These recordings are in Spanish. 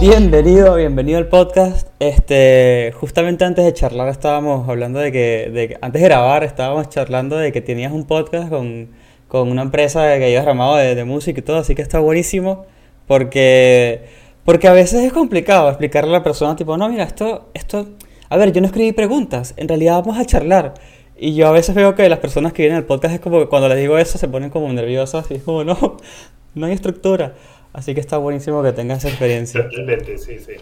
Bienvenido, bienvenido al podcast. Este, justamente antes de charlar estábamos hablando de que, de antes de grabar estábamos charlando de que tenías un podcast con, con una empresa que habías ramado de, de música y todo, así que está buenísimo porque, porque a veces es complicado explicarle a la persona tipo, no, mira, esto, esto, a ver, yo no escribí preguntas, en realidad vamos a charlar. Y yo a veces veo que las personas que vienen al podcast es como que cuando les digo eso se ponen como nerviosas y es como, no, no hay estructura. Así que está buenísimo que tengas experiencia. Totalmente, sí, sí.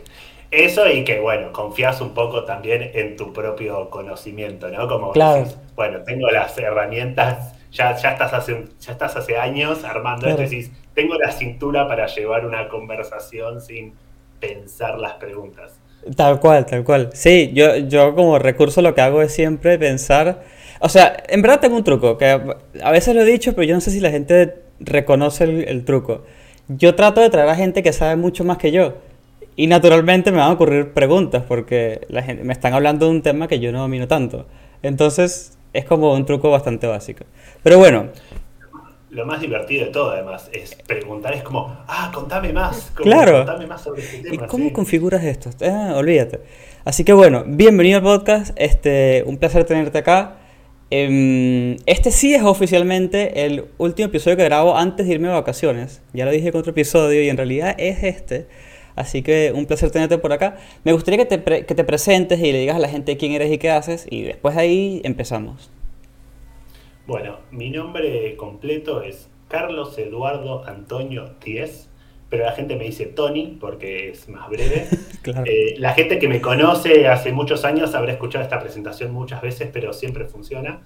Eso y que, bueno, confías un poco también en tu propio conocimiento, ¿no? Como Claro. decís, bueno, tengo las herramientas, ya, ya, estás, hace, ya estás hace años armando Claro. esto y decís, tengo la cintura para llevar una conversación sin pensar las preguntas. Tal cual, tal cual. Sí, yo, yo como recurso lo que hago es siempre pensar, o sea, en verdad tengo un truco, que a veces lo he dicho, pero yo no sé si la gente reconoce el, el truco. Yo trato de traer a gente que sabe mucho más que yo. Y naturalmente me van a ocurrir preguntas, porque la gente, me están hablando de un tema que yo no domino tanto. Entonces, es como un truco bastante básico. Pero bueno, Lo más divertido de todo, además, es preguntar, es como, ah, contame más, como, Claro. contame más sobre este ¿Y cómo sí. configuras esto? Ah, olvídate. Así que bueno, bienvenido al podcast. Este, un placer tenerte acá. Em, Este sí es oficialmente el último episodio que grabo antes de irme de vacaciones. Ya lo dije con otro episodio y en realidad es este. Así que un placer tenerte por acá. Me gustaría que te, que te presentes y le digas a la gente quién eres y qué haces. Y después de ahí empezamos. Bueno, mi nombre completo es Carlos Eduardo Antonio Díez, pero la gente me dice Tony porque es más breve. Claro. Eh, la gente que me conoce hace muchos años habrá escuchado esta presentación muchas veces, pero siempre funciona.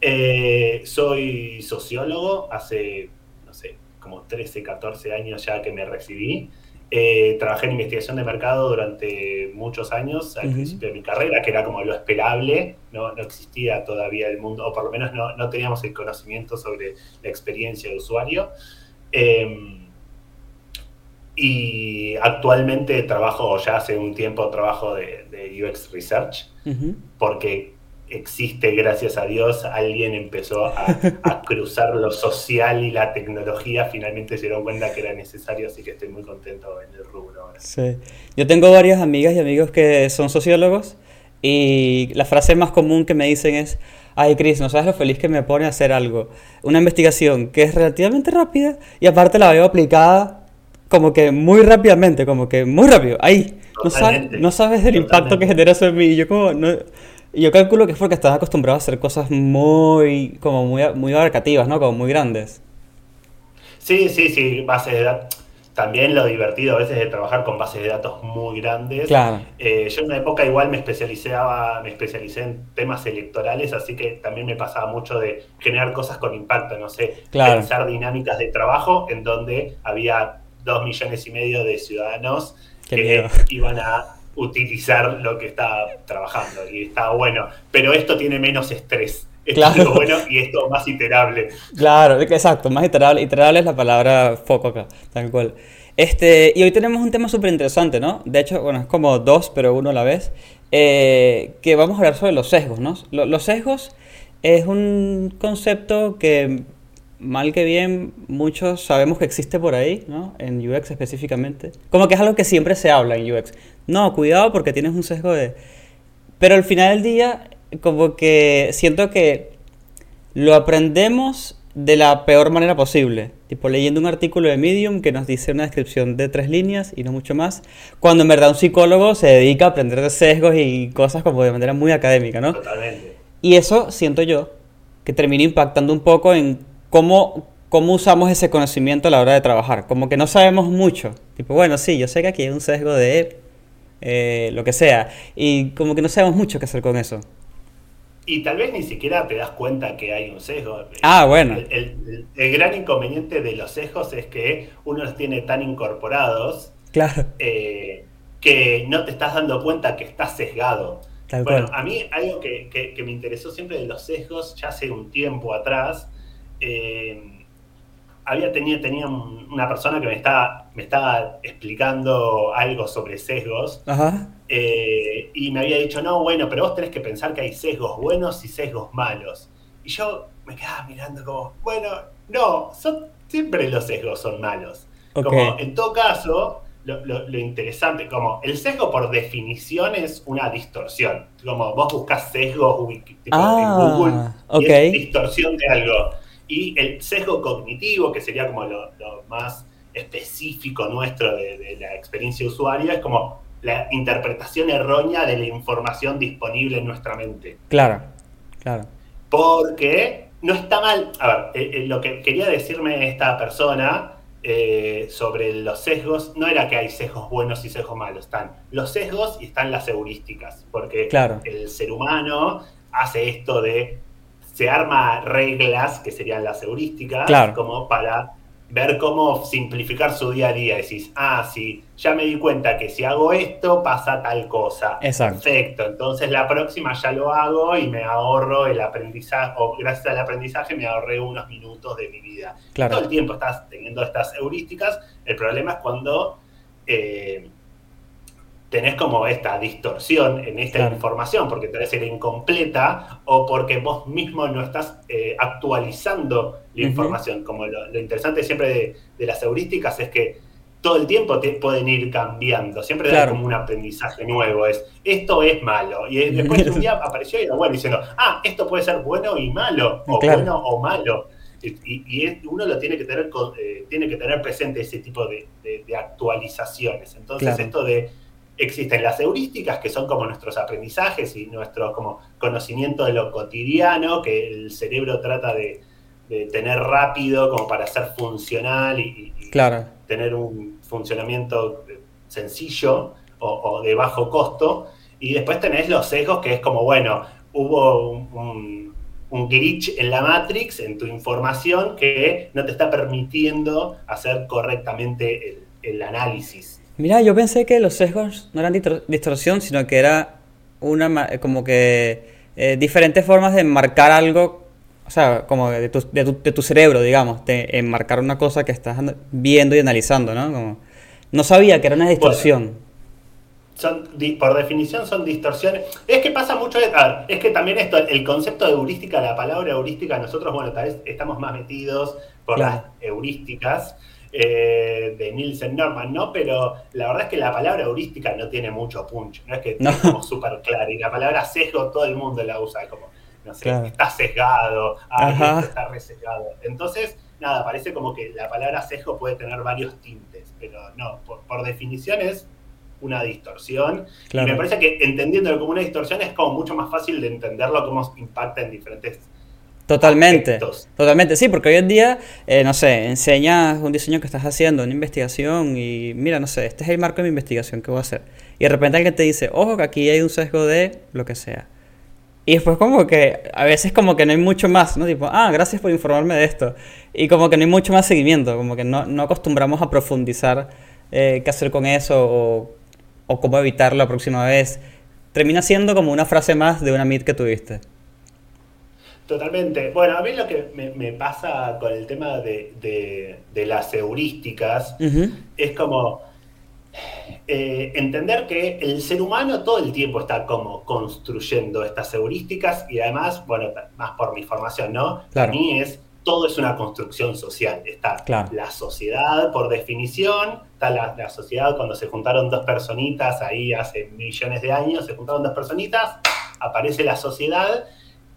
Eh, soy sociólogo, hace, no sé, como 13, 14 años ya que me recibí. Eh, trabajé en investigación de mercado durante muchos años al Ujú. principio de mi carrera, que era como lo esperable, no, no existía todavía el mundo, o por lo menos no, no teníamos el conocimiento sobre la experiencia de usuario. Eh, y actualmente trabajo, ya hace un tiempo, trabajo de, de UX Research, Ujú. porque existe, gracias a Dios, alguien empezó a, a cruzar lo social y la tecnología, finalmente se dieron cuenta que era necesario, así que estoy muy contento en el rubro ahora. Sí. Yo tengo varias amigas y amigos que son sociólogos y la frase más común que me dicen es, ay Chris, no sabes lo feliz que me pone hacer algo, una investigación que es relativamente rápida y aparte la veo aplicada como que muy rápidamente, como que muy rápido, ahí. No sabes, no sabes del impacto que genera eso en mí. Y yo como, no, yo calculo que es porque estás acostumbrado a hacer cosas muy, como muy, muy abarcativas, ¿no? Como muy grandes. Sí, sí, sí, bases de datos. También lo divertido a veces de trabajar con bases de datos muy grandes. Claro. Eh, yo en una época igual me especializaba, me especialicé en temas electorales, así que también me pasaba mucho de generar cosas con impacto, no sé, Claro. pensar dinámicas de trabajo en donde había dos millones y medio de ciudadanos Qué que miedo. iban a utilizar lo que estaba trabajando y estaba bueno, pero esto tiene menos estrés. Esto Claro. es lo bueno y esto más iterable. Claro, exacto, más iterable. Iterable es la palabra foco acá, tal cual. Este, y hoy tenemos un tema súper interesante, ¿no? De hecho, bueno, es como dos, pero uno a la vez. eh, que vamos a hablar sobre los sesgos, ¿no? Lo- los sesgos es un concepto que, mal que bien, muchos sabemos que existe por ahí, ¿no? En UX específicamente. Como que es algo que siempre se habla en UX. No, cuidado porque tienes un sesgo de... Pero al final del día, como que siento que lo aprendemos de la peor manera posible. Tipo leyendo un artículo de Medium que nos dice una descripción de tres líneas y no mucho más. Cuando en verdad un psicólogo se dedica a aprender de sesgos y cosas como de manera muy académica, ¿no? Totalmente. Y eso siento yo que termina impactando un poco en cómo, cómo usamos ese conocimiento a la hora de trabajar. Como que no sabemos mucho. Tipo, bueno, sí, yo sé que aquí hay un sesgo de eh, lo que sea. Y como que no sabemos mucho qué hacer con eso. Y tal vez ni siquiera te das cuenta que hay un sesgo. Ah, bueno. El, el- el gran inconveniente de los sesgos es que uno los tiene tan incorporados Claro, eh, que no te estás dando cuenta que estás sesgado. tal Bueno, cual. a mí algo que, que- que me interesó siempre de los sesgos, ya hace un tiempo atrás, eh, había tenido, tenía un- una persona que me estaba, me estaba explicando algo sobre sesgos Ajá. eh, y me había dicho, no, bueno, pero vos tenés que pensar que hay sesgos buenos y sesgos malos. Y yo me quedaba mirando como, bueno, no, son, siempre los sesgos son malos. Como en todo caso, lo, interesante, como el sesgo por definición es una distorsión. Como vos buscas sesgos en ah, Google, es distorsión de algo. Y el sesgo cognitivo, que sería como lo, más específico nuestro de, la experiencia usuaria, es como la interpretación errónea de la información disponible en nuestra mente. Claro, claro. Porque no está mal. A ver, eh, eh, lo que quería decirme esta persona eh, sobre los sesgos, no era que hay sesgos buenos y sesgos malos, están los sesgos y están las heurísticas, porque el ser humano hace esto de, se arma reglas, que serían las heurísticas, como para ver cómo simplificar su día a día. Decís, ah, sí, ya me di cuenta que si hago esto pasa tal cosa. Exacto. Perfecto, entonces la próxima ya lo hago y me ahorro el aprendizaje, o gracias al aprendizaje me ahorré unos minutos de mi vida. Todo el tiempo estás teniendo estas heurísticas. El problema es cuando eh, tenés como esta distorsión en esta información, porque te ser incompleta o porque vos mismo no estás eh, actualizando la información. Como lo, interesante siempre de, las heurísticas es que todo el tiempo te pueden ir cambiando, siempre da como un aprendizaje nuevo, es esto es malo, y después un día apareció y era bueno diciendo, ah, esto puede ser bueno y malo, o bueno o malo. Y, uno lo tiene que tener, eh, tiene que tener presente ese tipo de, actualizaciones. Entonces, esto de existen las heurísticas, que son como nuestros aprendizajes y nuestro como conocimiento de lo cotidiano, que el cerebro trata de, tener rápido como para ser funcional y, tener un funcionamiento sencillo o, de bajo costo. Y después tenés los sesgos, que es como, bueno, hubo un, glitch en la Matrix, en tu información, que no te está permitiendo hacer correctamente el análisis Mira, yo pensé que los sesgos no eran distorsión, sino que era una como que eh, diferentes formas de marcar algo, o sea, como de tu, de tu, de tu cerebro, digamos, de enmarcar una cosa que estás viendo y analizando, ¿no? Como, no sabía que era una distorsión. son, por definición son distorsiones. Es que pasa mucho, de, es que también esto, el concepto de heurística, la palabra heurística, nosotros, bueno, tal vez estamos más metidos por las heurísticas. Eh, de Nielsen Norman, ¿no? Pero la verdad es que la palabra heurística no tiene mucho punch, no es que no. como súper clara. Y la palabra sesgo todo el mundo la usa, como, no sé, está sesgado, está resesgado. Entonces, nada, parece como que la palabra sesgo puede tener varios tintes, pero no, por, definición es una distorsión. Y me parece que entendiéndolo como una distorsión es como mucho más fácil de entenderlo cómo impacta en diferentes Totalmente, totalmente, sí, porque hoy en día, eh, no sé, enseñas un diseño que estás haciendo, una investigación y mira, no sé, este es el marco de mi investigación que voy a hacer. Y de repente alguien te dice, ojo que aquí hay un sesgo de lo que sea. Y después como que a veces como que no hay mucho más, ¿no? Tipo, ah, gracias por informarme de esto. Y como que no hay mucho más seguimiento, como que no, no acostumbramos a profundizar eh, qué hacer con eso o, o cómo evitarlo la próxima vez. Termina siendo como una frase más de una meet que tuviste. Totalmente. Bueno, a mí lo que me, pasa con el tema de, las heurísticas es como eh, entender que el ser humano todo el tiempo está como construyendo estas heurísticas y además, bueno, más por mi formación, ¿no? Para mí es, todo es una construcción social. Está la sociedad por definición, está la, la sociedad cuando se juntaron dos personitas ahí hace millones de años, se juntaron dos personitas, aparece la sociedad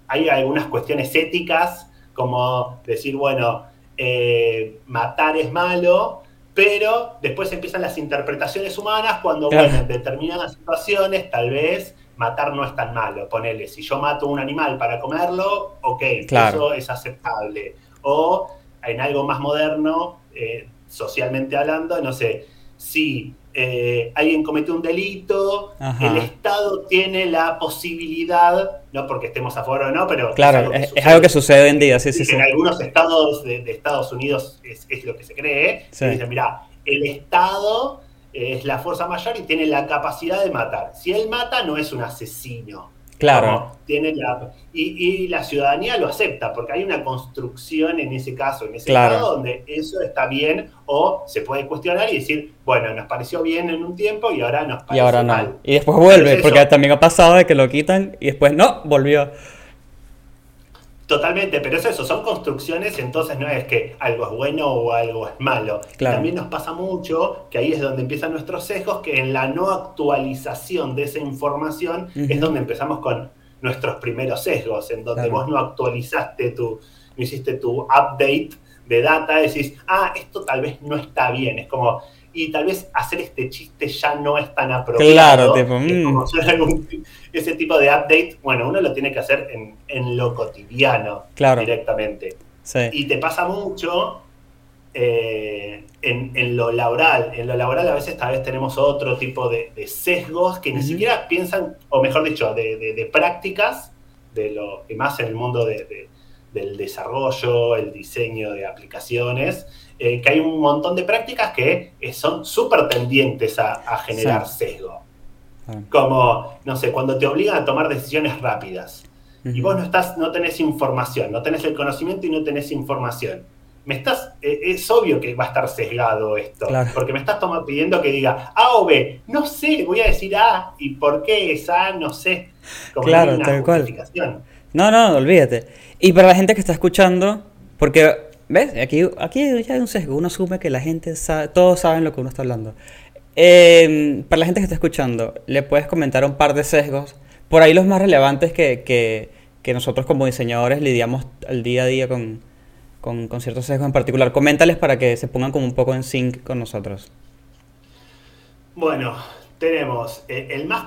hay algunas cuestiones éticas, como decir, bueno, eh, matar es malo, pero después empiezan las interpretaciones humanas cuando, bueno, en determinadas situaciones tal vez matar no es tan malo. Ponele, si yo mato un animal para comerlo, ok, eso es aceptable. O en algo más moderno, eh, socialmente hablando, no sé, si eh, alguien comete un delito, el Estado tiene la posibilidad, no porque estemos a favor o no, pero... Claro, es algo que, sucede, hoy en día, sí, sí. En algunos estados de, Estados Unidos es, lo que se cree. Sí. Dicen, mira, el Estado es la fuerza mayor y tiene la capacidad de matar. Si él mata, no es un asesino. Claro. Tiene la, y, la ciudadanía lo acepta, porque hay una construcción en ese caso, en ese caso, donde eso está bien o se puede cuestionar y decir, bueno, nos pareció bien en un tiempo y ahora nos parece y ahora no. Y después vuelve, porque también ha pasado de que lo quitan y después no, volvió. Totalmente, pero es eso, son construcciones, entonces no es que algo es bueno o algo es malo. También nos pasa mucho, que ahí es donde empiezan nuestros sesgos, que en la no actualización de esa información es donde empezamos con nuestros primeros sesgos, en donde vos no actualizaste tu, no hiciste tu update de data, decís, ah, esto tal vez no está bien, es como, y tal vez hacer este chiste ya no es tan apropiado. Claro, tipo, mm. ese tipo de update, bueno, uno lo tiene que hacer en, lo cotidiano directamente. Y te pasa mucho eh, en, lo laboral. En lo laboral a veces tal vez tenemos otro tipo de, sesgos que ni siquiera piensan, o mejor dicho, de, prácticas, de lo que más en el mundo del desarrollo, el diseño de aplicaciones, eh, que hay un montón de prácticas que eh, son súper tendientes a, generar sesgo. Ah. Como, no sé, cuando te obligan a tomar decisiones rápidas y vos no, estás, no tenés información, no tenés el conocimiento y no tenés información. Me estás, eh, es obvio que va a estar sesgado esto, porque me estás pidiendo que diga A o B. No sé, voy a decir A y por qué es A, no sé. claro, tal cual. No, no, olvídate. Y para la gente que está escuchando, porque ¿Ves? Aquí, aquí ya hay un sesgo. Uno asume que la gente sabe, todos saben lo que uno está hablando. Em, para la gente que está escuchando, le puedes comentar un par de sesgos. Por ahí los más relevantes que, que, que nosotros como diseñadores lidiamos al día a día con, con, con, ciertos sesgos en particular. Coméntales para que se pongan como un poco en sync con nosotros. Bueno, tenemos eh, el más,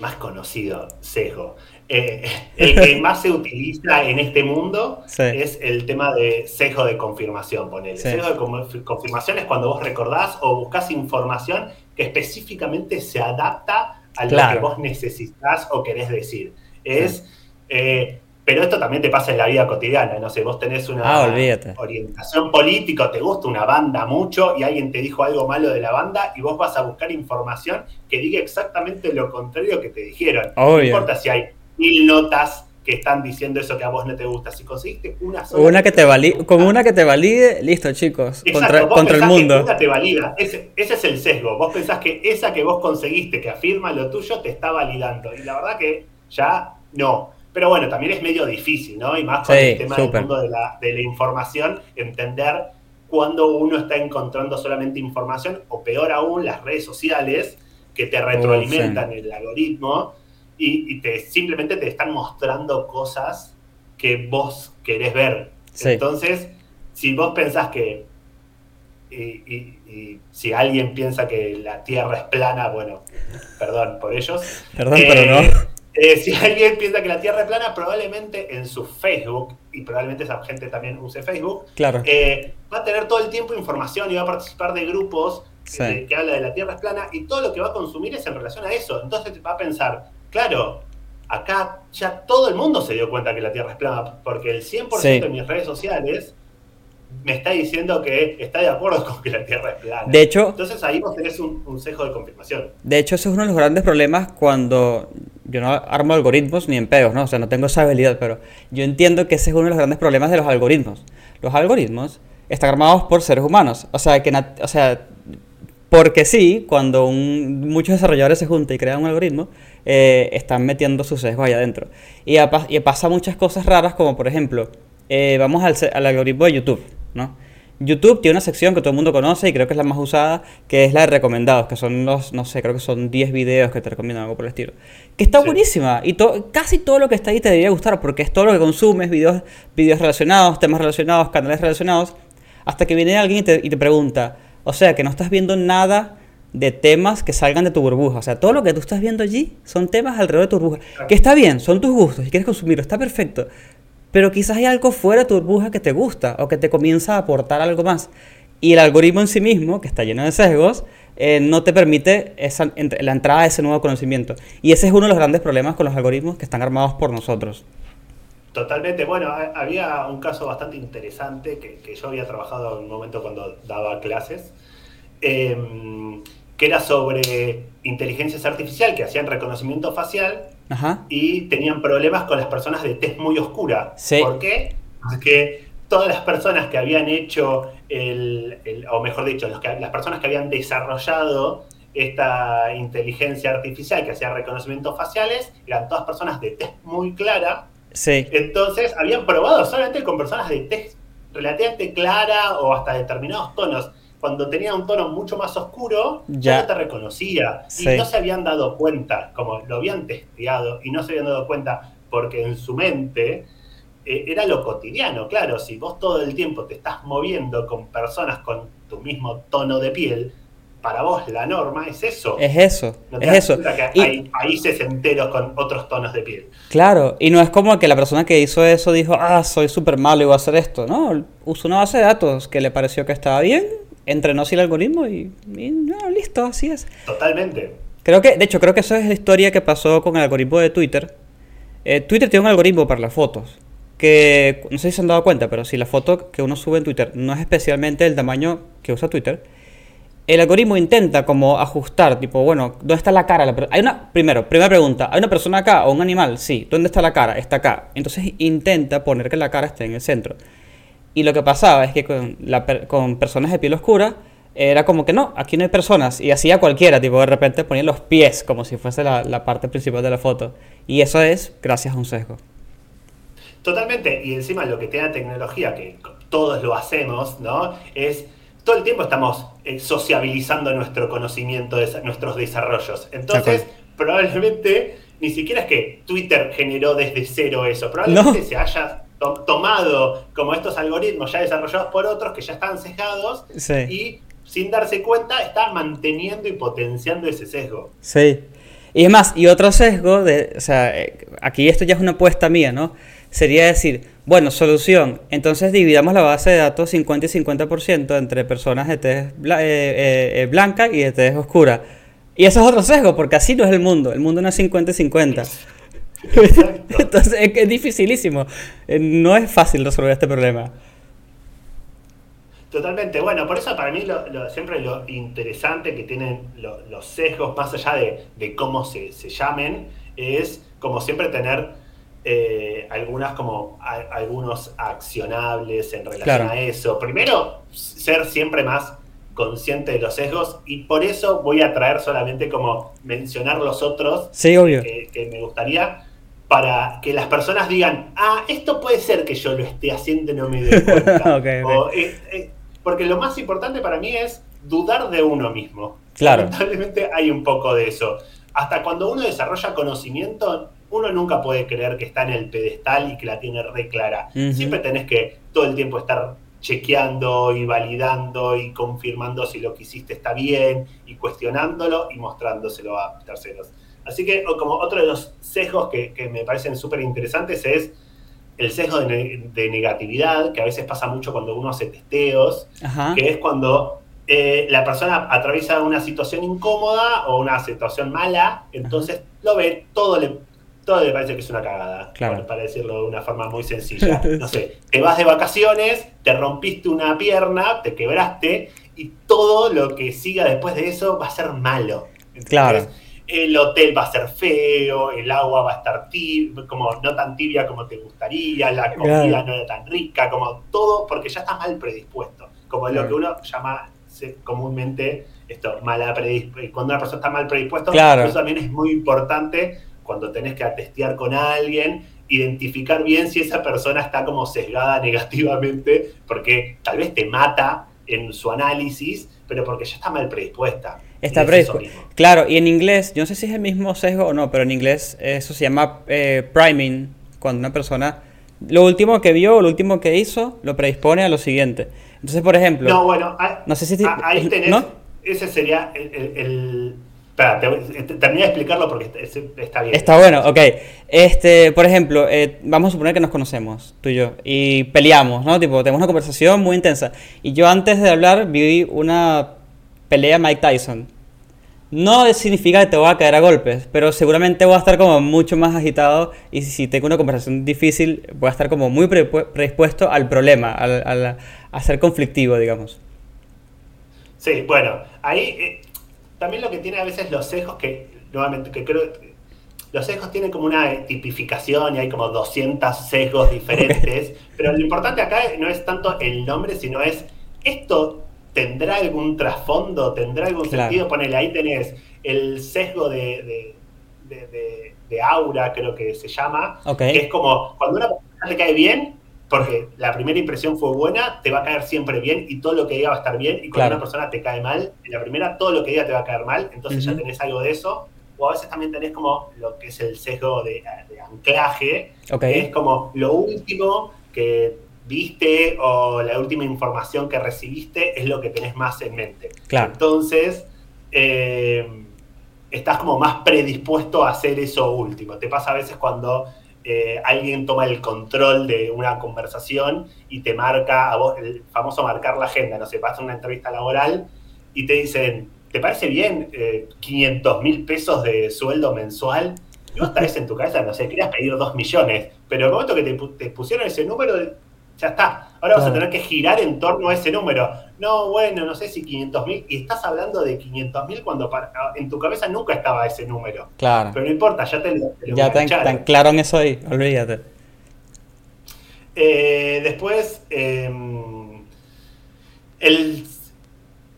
más conocido sesgo eh, el que más se utiliza en este mundo es el tema de sesgo de confirmación, ponele. Sesgo de confirmación es cuando vos recordás o buscas información que específicamente se adapta a lo que vos necesitas o querés decir. Es, eh, pero esto también te pasa en la vida cotidiana, no sé, vos tenés una ah, orientación política, te gusta una banda mucho y alguien te dijo algo malo de la banda y vos vas a buscar información que diga exactamente lo contrario que te dijeron. No importa si hay mil notas que están diciendo eso que a vos no te gusta. Si conseguiste una sola. Una que te valide, con una que te valide, listo, chicos. contra, contra el mundo. una te valida. Ese, es el sesgo. Vos pensás que esa que vos conseguiste, que afirma lo tuyo, te está validando. Y la verdad que ya no. Pero bueno, también es medio difícil, ¿no? Y más con el tema del mundo de la, de la información, entender cuando uno está encontrando solamente información, o peor aún, las redes sociales que te retroalimentan el algoritmo y, te, simplemente te están mostrando cosas que vos querés ver. Entonces, si vos pensás que, y, si alguien piensa que la Tierra es plana, bueno, perdón por ellos. Perdón, pero no. Eh, eh, si alguien piensa que la Tierra es plana, probablemente en su Facebook, y probablemente esa gente también use Facebook, claro. Eh, va a tener todo el tiempo información y va a participar de grupos que habla de la Tierra es plana, y todo lo que va a consumir es en relación a eso. Entonces va a pensar, Claro, acá ya todo el mundo se dio cuenta que la Tierra es plana, porque el 100% de mis redes sociales me está diciendo que está de acuerdo con que la Tierra es plana. De hecho, entonces ahí vos tenés un, un cejo de confirmación. De hecho, ese es uno de los grandes problemas cuando yo no armo algoritmos ni en pedos, ¿no? O sea, no tengo esa habilidad, pero yo entiendo que ese es uno de los grandes problemas de los algoritmos. Los algoritmos están armados por seres humanos. O sea, que, o sea, porque sí, cuando muchos desarrolladores se juntan y crean un algoritmo, eh, están metiendo sus sesgos ahí adentro. Y, y, pasa muchas cosas raras, como por ejemplo, eh, vamos al, al, algoritmo de YouTube, ¿no? YouTube tiene una sección que todo el mundo conoce y creo que es la más usada, que es la de recomendados, que son los, no sé, creo que son 10 videos que te recomiendan, algo por el estilo. Que está buenísima y casi todo lo que está ahí te debería gustar porque es todo lo que consumes, videos, videos relacionados, temas relacionados, canales relacionados, hasta que viene alguien y te, y te pregunta, o sea, que no estás viendo nada de temas que salgan de tu burbuja. O sea, todo lo que tú estás viendo allí son temas alrededor de tu burbuja. Que está bien, son tus gustos, si quieres consumirlo, está perfecto. Pero quizás hay algo fuera de tu burbuja que te gusta o que te comienza a aportar algo más. Y el algoritmo en sí mismo, que está lleno de sesgos, eh, no te permite esa, la entrada de ese nuevo conocimiento. Y ese es uno de los grandes problemas con los algoritmos que están armados por nosotros. Totalmente. Bueno, había un caso bastante interesante que, que yo había trabajado en un momento cuando daba clases. Eh, que era sobre inteligencias artificial que hacían reconocimiento facial y tenían problemas con las personas de tez muy oscura. ¿Por qué? Porque todas las personas que habían hecho, el, o mejor dicho, las personas que habían desarrollado esta inteligencia artificial que hacía reconocimientos faciales eran todas personas de tez muy clara Sí. Entonces habían probado solamente con personas de tez relativamente clara o hasta determinados tonos. Cuando tenía un tono mucho más oscuro, ya, no te reconocía. Sí. Y no se habían dado cuenta, como lo habían testeado y no se habían dado cuenta porque en su mente eh, era lo cotidiano. Claro, si vos todo el tiempo te estás moviendo con personas con tu mismo tono de piel, para vos la norma es eso. Es eso, ¿No te es eso. Y- hay países enteros con otros tonos de piel? Claro, y no es como que la persona que hizo eso dijo, ah, soy súper malo y voy a hacer esto. No, usó una base de datos que le pareció que estaba bien, entrenó así el algoritmo y, y no, listo, así es. Totalmente. Creo que, de hecho, creo que esa es la historia que pasó con el algoritmo de Twitter. Eh, Twitter tiene un algoritmo para las fotos. Que no sé si se han dado cuenta, pero si la foto que uno sube en Twitter no es especialmente el tamaño que usa Twitter, el algoritmo intenta como ajustar, tipo, bueno, ¿dónde está la cara? Hay una, primero, primera pregunta, ¿hay una persona acá o un animal? Sí, ¿dónde está la cara? Está acá. Entonces intenta poner que la cara esté en el centro. Y lo que pasaba es que con, la con personas de piel oscura era como que no, aquí no hay personas. Y hacía cualquiera, tipo de repente ponía los pies como si fuese la, la parte principal de la foto. Y eso es gracias a un sesgo. Totalmente, y encima lo que te da tecnología, que todos lo hacemos, ¿no? Es todo el tiempo estamos eh, sociabilizando nuestro conocimiento, de nuestros desarrollos. Entonces, probablemente ni siquiera es que Twitter generó desde cero eso, probablemente No. se haya to- tomado como estos algoritmos ya desarrollados por otros que ya estaban sesgados Sí. y sin darse cuenta está manteniendo y potenciando ese sesgo. Sí. Y es más, y otro sesgo, de, o sea, eh, aquí esto ya es una apuesta mía, ¿no? Sería decir, bueno, solución, entonces dividamos la base de datos 50 y 50% entre personas de tez bla- eh, eh, blanca y de tez oscura. Y eso es otro sesgo, porque así no es el mundo, el mundo no es 50 y 50. Exacto. Entonces es que es dificilísimo. Eh, No es fácil resolver este problema. Totalmente, bueno, por eso para mí lo- lo- siempre lo interesante que tienen lo- los sesgos, más allá de, de cómo se, se llamen, es como siempre tener eh, algunas como a- algunos accionables en relación Claro. a eso. Primero, ser siempre más consciente de los sesgos y por eso voy a traer solamente como mencionar los otros Sí, obvio. que, que me gustaría para que las personas digan, ah, esto puede ser que yo lo esté haciendo y no me doy cuenta. Eh, eh, porque lo más importante para mí es dudar de uno mismo. Claro. Lamentablemente hay un poco de eso. Hasta cuando uno desarrolla conocimiento, uno nunca puede creer que está en el pedestal y que la tiene re clara. Ujú. Siempre tenés que todo el tiempo estar chequeando y validando y confirmando si lo que hiciste está bien y cuestionándolo y mostrándoselo a terceros. Así que como otro de los sesgos que, que me parecen súper interesantes es el sesgo de, ne- de negatividad, que a veces pasa mucho cuando uno hace testeos, Ajá. que es cuando eh, la persona atraviesa una situación incómoda o una situación mala, entonces lo ve, todo le, todo le parece que es una cagada, Claro. para decirlo de una forma muy sencilla. No sé, te vas de vacaciones, te rompiste una pierna, te quebraste, y todo lo que siga después de eso va a ser malo. Claro. El hotel va a ser feo, el agua va a estar tibia, como no tan tibia como te gustaría, la comida Claro. no era tan rica, como todo, porque ya estás mal predispuesto. Como lo que uno llama comúnmente esto, mala predispuesta. Cuando una persona está mal predispuesto, Claro. eso también es muy importante cuando tenés que atestear con alguien, identificar bien si esa persona está como sesgada negativamente, porque tal vez te mata en su análisis, pero porque ya está mal predispuesta. Está predispuesto. Claro, y en inglés, yo no sé si es el mismo sesgo o no, pero en inglés eso se llama eh, priming, cuando una persona lo último que vio o lo último que hizo lo predispone a lo siguiente. Entonces, por ejemplo, No, bueno, ah, No sé si te- ah, ahí tenés, ¿no? ese sería el... el- el- espera, te, te- terminé de explicarlo porque está, está bien. está bueno, ok. Este, por ejemplo, eh, vamos a suponer que nos conocemos, tú y yo, y peleamos, ¿no? Tipo, tenemos una conversación muy intensa. Y yo antes de hablar vi una pelea Mike Tyson. No significa que te voy a caer a golpes, pero seguramente voy a estar como mucho más agitado y si tengo una conversación difícil voy a estar como muy predispuesto al problema, al, al- a ser conflictivo, digamos. Sí, bueno, ahí eh, también lo que tiene a veces los sesgos, que nuevamente, que creo los sesgos tienen como una tipificación y hay como 200 sesgos diferentes, pero lo importante acá no es tanto el nombre, sino es esto tendrá algún trasfondo, tendrá algún Claro. sentido. Ponele, ahí tenés el sesgo de, de- de, aura, creo que se llama, que es como cuando una persona te cae bien, porque la primera impresión fue buena, te va a caer siempre bien y todo lo que diga va a estar bien, y cuando una persona te cae mal, en la primera todo lo que diga te va a caer mal, entonces ya tenés algo de eso, o a veces también tenés como lo que es el sesgo de, anclaje, que es como lo último que viste o la última información que recibiste es lo que tenés más en mente. Claro. Entonces, eh, estás como más predispuesto a hacer eso último. Te pasa a veces cuando eh, alguien toma el control de una conversación y te marca, a vos, el famoso marcar la agenda, no sé, pasa una entrevista laboral y te dicen, ¿te parece bien 500 eh, mil pesos de sueldo mensual? Y vos vez en tu cabeza, no sé, querías pedir 2 millones, pero el momento que te, te pusieron ese número, ya está. Ahora vas a tener que girar en torno a ese número. No, bueno, no sé si 500 mil. Y estás hablando de 500 mil cuando en tu cabeza nunca estaba ese número. Claro. Pero no importa, ya te lo, Ya tan, tan, claro en eso ahí, olvídate. Eh, después, em, el,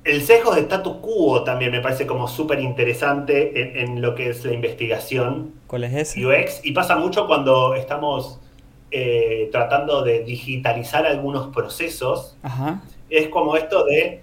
el sesgo de status quo también me parece como súper interesante en, lo que es la investigación. ¿Cuál es ese? UX. Y pasa mucho cuando estamos eh, tratando de digitalizar algunos procesos, es como esto de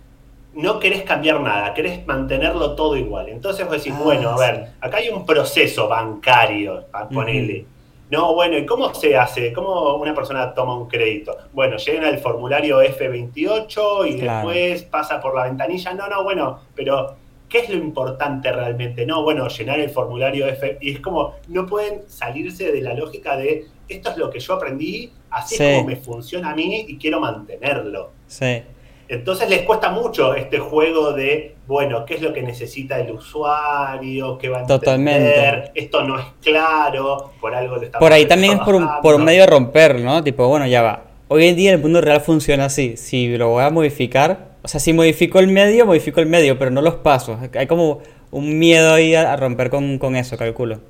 no querés cambiar nada, querés mantenerlo todo igual. Entonces vos decís, ah, bueno, a ver, acá hay un proceso bancario, ponele. No, bueno, ¿y cómo se hace? ¿Cómo una persona toma un crédito? Bueno, llena el formulario F28 y después pasa por la ventanilla. No, no, bueno, pero ¿qué es lo importante realmente? No, bueno, llenar el formulario F. Y es como, no pueden salirse de la lógica de esto es lo que yo aprendí, así es como me funciona a mí y quiero mantenerlo. Sí. Entonces les cuesta mucho este juego de, bueno, ¿qué es lo que necesita el usuario? ¿Qué va a entender? Totalmente. Esto no es claro, por algo le Por ahí también es por un, por un medio de romper, ¿no? Tipo, bueno, ya va. Hoy en día el mundo real funciona así. Si lo voy a modificar, o sea, si modifico el medio, modifico el medio, pero no los pasos. Hay como un miedo ahí a, romper con, con eso, calculo.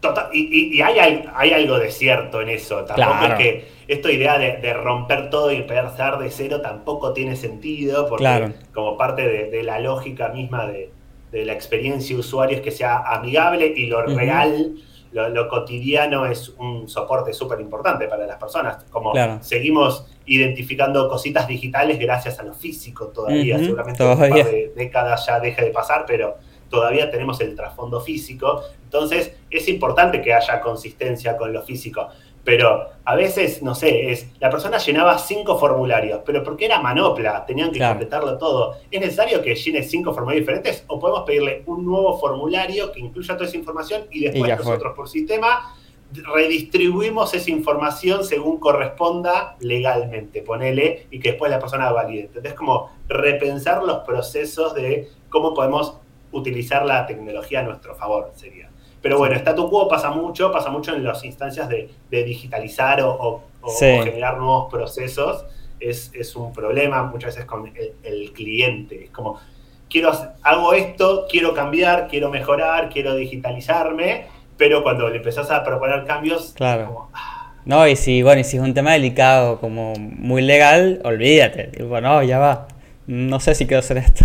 Total, y, hay, hay, algo de cierto en eso. Tampoco es que esta idea de, romper todo y empezar de cero tampoco tiene sentido, porque como parte de, la lógica misma de, la experiencia usuario es que sea amigable y lo real, lo, cotidiano es un soporte súper importante para las personas. Como seguimos identificando cositas digitales gracias a lo físico todavía, seguramente un par de décadas ya deje de pasar, pero todavía tenemos el trasfondo físico, entonces es importante que haya consistencia con lo físico, pero a veces, no sé, es la persona llenaba cinco formularios, pero porque era manopla, tenían que completarlo todo. ¿Es necesario que llene cinco formularios diferentes o podemos pedirle un nuevo formulario que incluya toda esa información y después nosotros por sistema redistribuimos esa información según corresponda legalmente, ponele, y que después la persona valide. Entonces, como repensar los procesos de cómo podemos utilizar la tecnología a nuestro favor, sería. Pero bueno, statu quo pasa mucho, pasa mucho en las instancias de, digitalizar o, generar nuevos procesos. Es, un problema muchas veces con el, cliente. Es como, quiero hago esto, quiero cambiar, quiero mejorar, quiero digitalizarme, pero cuando le empezás a proponer cambios, claro. Como, ah. No, y si, bueno, y si es un tema delicado, como muy legal, olvídate. Bueno, ya va. No sé si quiero hacer esto.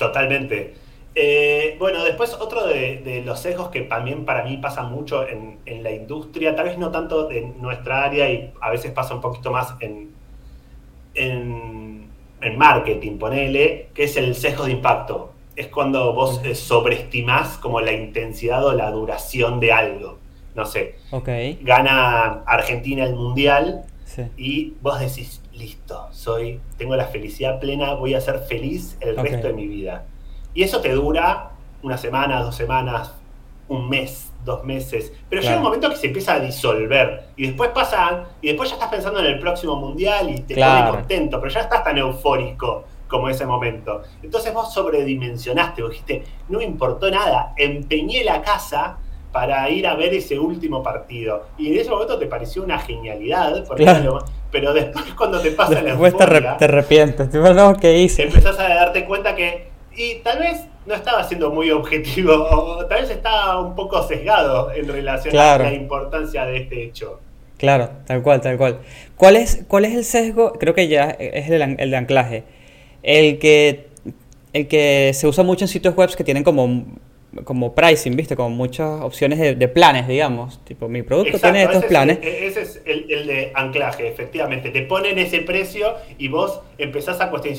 Totalmente. Eh, bueno, después otro de, los sesgos que también para mí pasa mucho en, la industria, tal vez no tanto en nuestra área y a veces pasa un poquito más en, en, marketing, ponele, que es el sesgo de impacto. Es cuando vos eh, sobreestimás como la intensidad o la duración de algo. No sé. Gana Argentina el Mundial y vos decís, listo, soy, tengo la felicidad plena, voy a ser feliz el resto de mi vida. Y eso te dura una semana, dos semanas, un mes, dos meses. Pero llega un momento que se empieza a disolver. Y después pasa, y después ya estás pensando en el próximo mundial y te claro. contento, pero ya estás tan eufórico como ese momento. Entonces vos sobredimensionaste, vos dijiste, no me importó nada, empeñé la casa para ir a ver ese último partido. Y en ese momento te pareció una genialidad, pero después cuando te pasa la euforia, te, te arrepientes, ¿qué hice? Empezás a darte cuenta que, y tal vez no estaba siendo muy objetivo, o tal vez estaba un poco sesgado en relación a la importancia de este hecho. Claro, tal cual, tal cual. ¿Cuál es, cuál es el sesgo? Creo que ya es el, el de anclaje. El que, el que se usa mucho en sitios web que tienen como como pricing, ¿viste? Como muchas opciones de, planes, digamos. Tipo, mi producto tiene estos planes. E-, ese es el, de anclaje, efectivamente. Te ponen ese precio y vos empezás a cuestionar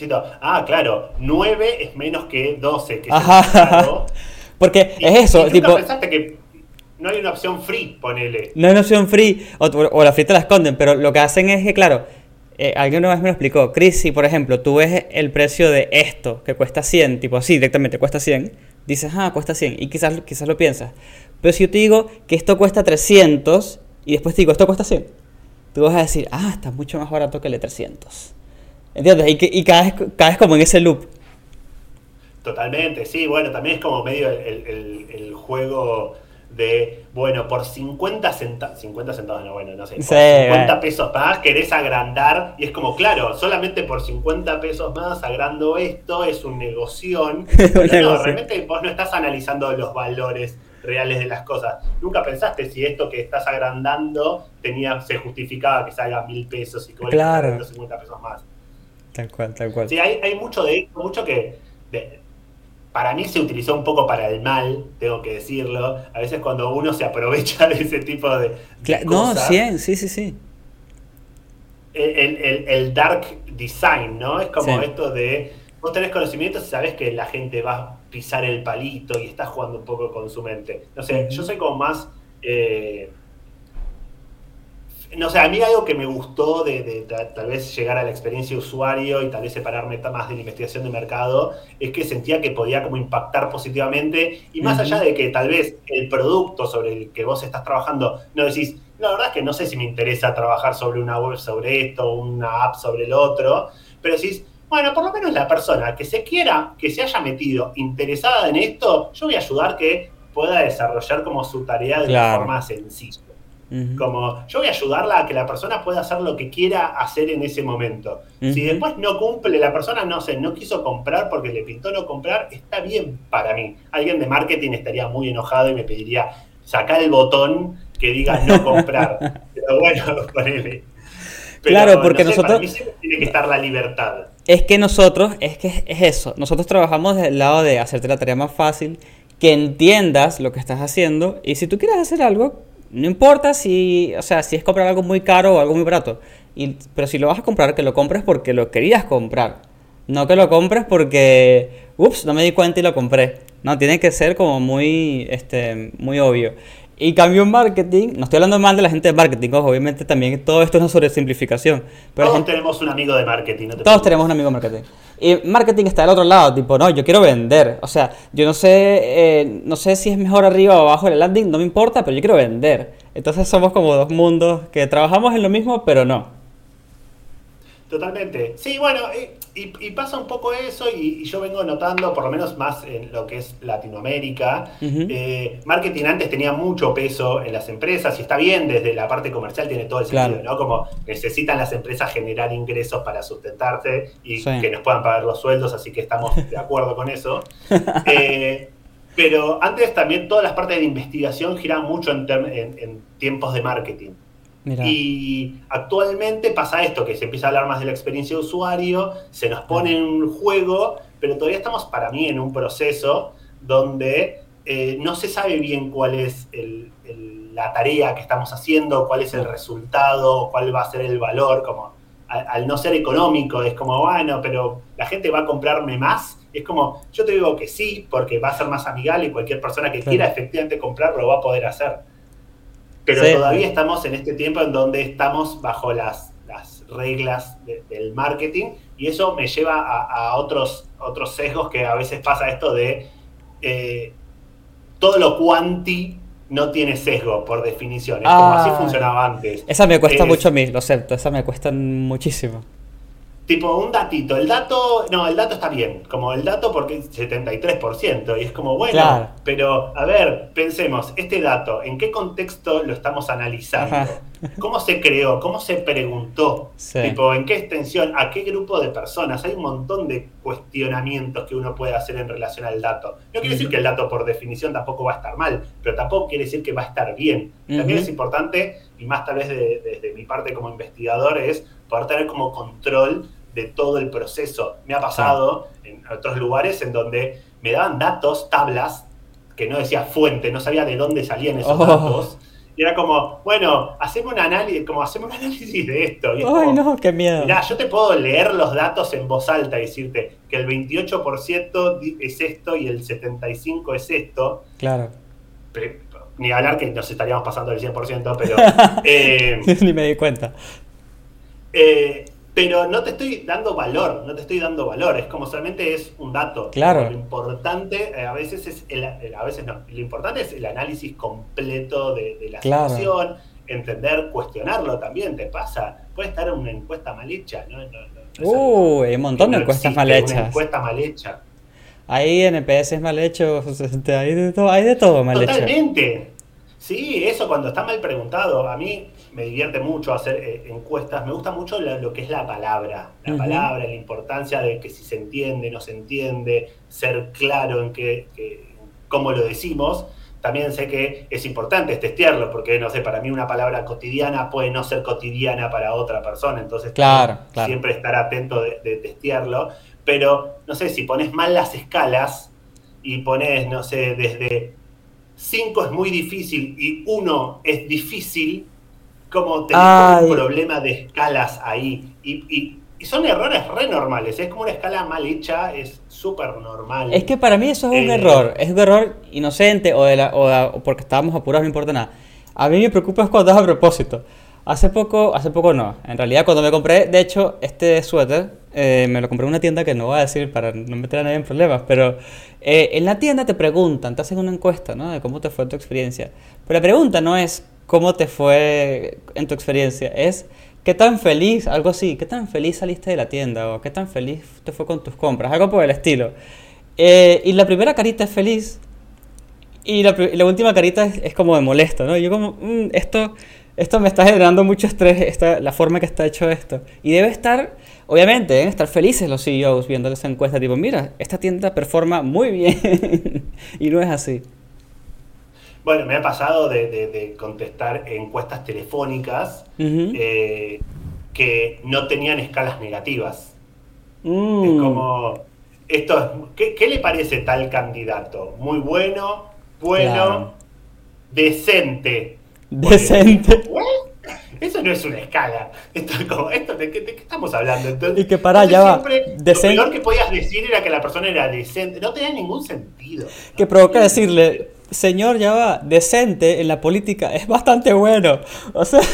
ah, claro, 9 es menos que 12, que Ajá. Porque es eso, y tipo... pensaste que no hay una opción free, ponele. No hay una opción free, o, la free te la esconden, pero lo que hacen es que, claro, eh, alguien una vez me lo explicó, Chris, si por ejemplo tú ves el precio de esto, que cuesta 100, tipo así, directamente cuesta 100, dices, ah, cuesta 100, y quizás, quizás lo piensas. Pero si yo te digo que esto cuesta 300, y después te digo, esto cuesta 100, tú vas a decir, ah, está mucho más barato que el de 300. ¿Entiendes? Y, y caes, caes como en ese loop. Totalmente, sí, bueno, también es como medio el, juego de, bueno, por 50 centavos, 50 centavos, no, bueno, no sé, por 50 pesos más querés agrandar y es como, claro, solamente por 50 pesos más agrando esto es un negoción, pero no, realmente vos no estás analizando los valores reales de las cosas. Nunca pensaste si esto que estás agrandando tenía, se justificaba que salga mil pesos y que claro. 50 pesos más. Tal cual, tal cual. Sí, hay, hay mucho de mucho que para mí se utilizó un poco para el mal, tengo que decirlo. A veces cuando uno se aprovecha de ese tipo de, No, sí, sí, sí, sí. El, dark design, ¿no? Es como esto de, vos tenés conocimientos y sabés que la gente va a pisar el palito y estás jugando un poco con su mente. No sé, yo soy como más... Eh, no sé, a mí algo que me gustó de, tal vez llegar a la experiencia de usuario y tal vez separarme más de la investigación de mercado es que sentía que podía como impactar positivamente y más allá de que tal vez el producto sobre el que vos estás trabajando no decís, la verdad es que no sé si me interesa trabajar sobre una web sobre esto, una app sobre el otro, pero decís, bueno, por lo menos la persona que se quiera, que se haya metido interesada en esto, yo voy a ayudar que pueda desarrollar como su tarea de forma sencilla. Como yo voy a ayudarla a que la persona pueda hacer lo que quiera hacer en ese momento. Si después no cumple, la persona no sé, no quiso comprar porque le pintó no comprar, está bien para mí. Alguien de marketing estaría muy enojado y me pediría sacar el botón que diga no comprar. Pero bueno, ponele. claro, porque nosotros. tiene que estar la libertad. Es que nosotros, es que es eso. Nosotros trabajamos del lado de hacerte la tarea más fácil, que entiendas lo que estás haciendo y si tú quieres hacer algo, no importa si, o sea, si es comprar algo muy caro o algo muy barato. Y, pero si lo vas a comprar, que lo compres porque lo querías comprar. No que lo compres porque, ups, no me di cuenta y lo compré. No, tiene que ser como muy, este, muy obvio. Y cambio en marketing, no estoy hablando mal de la gente de marketing, obviamente también todo esto es una sobresimplificación. Pero todos tenemos un amigo de marketing. No todos tenemos un amigo de marketing. Y marketing está del otro lado, tipo, no, yo quiero vender. O sea, yo no sé, eh, no sé si es mejor arriba o abajo el landing, no me importa, pero yo quiero vender. Entonces somos como dos mundos que trabajamos en lo mismo, pero no. Totalmente. Sí, bueno, y, pasa un poco eso y, yo vengo notando, por lo menos más en lo que es Latinoamérica, eh, marketing antes tenía mucho peso en las empresas y está bien, desde la parte comercial tiene todo el sentido, ¿no? Como necesitan las empresas generar ingresos para sustentarse y que nos puedan pagar los sueldos, así que estamos de acuerdo con eso. Eh, pero antes también todas las partes de investigación giraban mucho en tiempos de marketing. Y actualmente pasa esto, que se empieza a hablar más de la experiencia de usuario, se nos pone en un juego, pero todavía estamos para mí en un proceso donde eh, no se sabe bien cuál es la tarea que estamos haciendo, cuál es el resultado, cuál va a ser el valor, como al, no ser económico, es como, bueno, pero la gente va a comprarme más. Es como, yo te digo que sí, porque va a ser más amigable y cualquier persona que quiera efectivamente comprarlo lo va a poder hacer. Pero todavía estamos en este tiempo en donde estamos bajo las, las reglas del marketing y eso me lleva a, otros, otros sesgos que a veces pasa esto de eh, todo lo cuanti no tiene sesgo por definición. Es como así ah. funcionaba antes. Esa me cuesta mucho a mí, lo acepto, esa me cuesta muchísimo tipo un datito. El dato, no, el dato está bien, como el dato porque es 73%, y es como, bueno, pero a ver, pensemos, este dato, ¿en qué contexto lo estamos analizando? ¿Cómo se creó? ¿Cómo se preguntó? Tipo, ¿en qué extensión? ¿A qué grupo de personas? Hay un montón de cuestionamientos que uno puede hacer en relación al dato. No quiere decir que el dato por definición tampoco va a estar mal, pero tampoco quiere decir que va a estar bien. También es importante, y más tal vez desde mi parte como investigador, es poder tener como control de todo el proceso. Me ha pasado en otros lugares en donde me daban datos, tablas, que no decía fuente, no sabía de dónde salían esos Oh. datos. Y era como, bueno, hacemos un análisis, como hacemos un análisis de esto. Y es Ay, como, no, qué miedo. Mirá, yo te puedo leer los datos en voz alta y decirte que el 28% di- es esto y el 75% es esto. Claro. Pero- ni hablar que nos estaríamos pasando del 100%, pero... eh, Ni me di cuenta. eh, pero no te estoy dando valor, no te estoy dando valor, es como solamente es un dato. Claro. Lo importante, eh, a veces es, el, el- a veces no, lo importante es el análisis completo de, de la Claro. situación, entender, cuestionarlo también, te pasa. Puede estar una encuesta mal hecha, ¿no? Uy, hay un montón de encuestas mal Una hechas. encuesta mal hecha. Hay NPS mal hechos, hay de todo, hay de todo mal hecho. Totalmente. Sí, eso cuando está mal preguntado. A mí me divierte mucho hacer eh, encuestas. Me gusta mucho la- lo que es la palabra. La palabra, la importancia de que si se entiende, no se entiende, ser claro en qué, que- cómo lo decimos. También sé que es importante testearlo, porque no sé, para mí una palabra cotidiana puede no ser cotidiana para otra persona. Entonces, Claro, claro. siempre estar atento de, de testearlo. Pero, no sé, si pones mal las escalas y pones, no sé, desde 5 es muy difícil y 1 es difícil, como tenés Ay. un problema de escalas ahí. Y, y- y son errores re normales. Es como una escala mal hecha, es súper normal. Es que para mí eso es un Eh, error, es un error inocente o, de la, o, de- o porque estábamos apurados, no importa nada. A mí me preocupa es cuando es a propósito. Hace poco, hace poco no, en realidad cuando me compré, de hecho, este suéter, eh, me lo compré en una tienda que no voy a decir para no meter a nadie en problemas, pero eh, en la tienda te preguntan, te hacen una encuesta, ¿no? De cómo te fue tu experiencia. Pero la pregunta no es cómo te fue en tu experiencia, es qué tan feliz, algo así, qué tan feliz saliste de la tienda o qué tan feliz te fue con tus compras, algo por el estilo. Eh, y la primera carita es feliz y la, la última carita es, es como de molesto, ¿no? Yo como, "Mm, esto, esto me está generando mucho estrés, esta, la forma que está hecho esto. Y debe estar, obviamente, deben estar felices los CEOs viendo esa encuesta, tipo, mira, esta tienda performa muy bien. y no es así. Bueno, me ha pasado de, de- de contestar encuestas telefónicas eh, que no tenían escalas negativas. Mm, Es como, esto es- ¿qué, qué le parece tal candidato? Muy bueno, bueno, Claro. decente. Decente. Eso no es una escala. Esto es como, esto, ¿de, qué, de qué estamos hablando? Entonces, Y que entonces ya va. Decente- Lo peor que podías decir era que la persona era decente. No tenía ningún sentido. Que provoca decirle, señor, ya va, decente en la política es bastante bueno. O sea...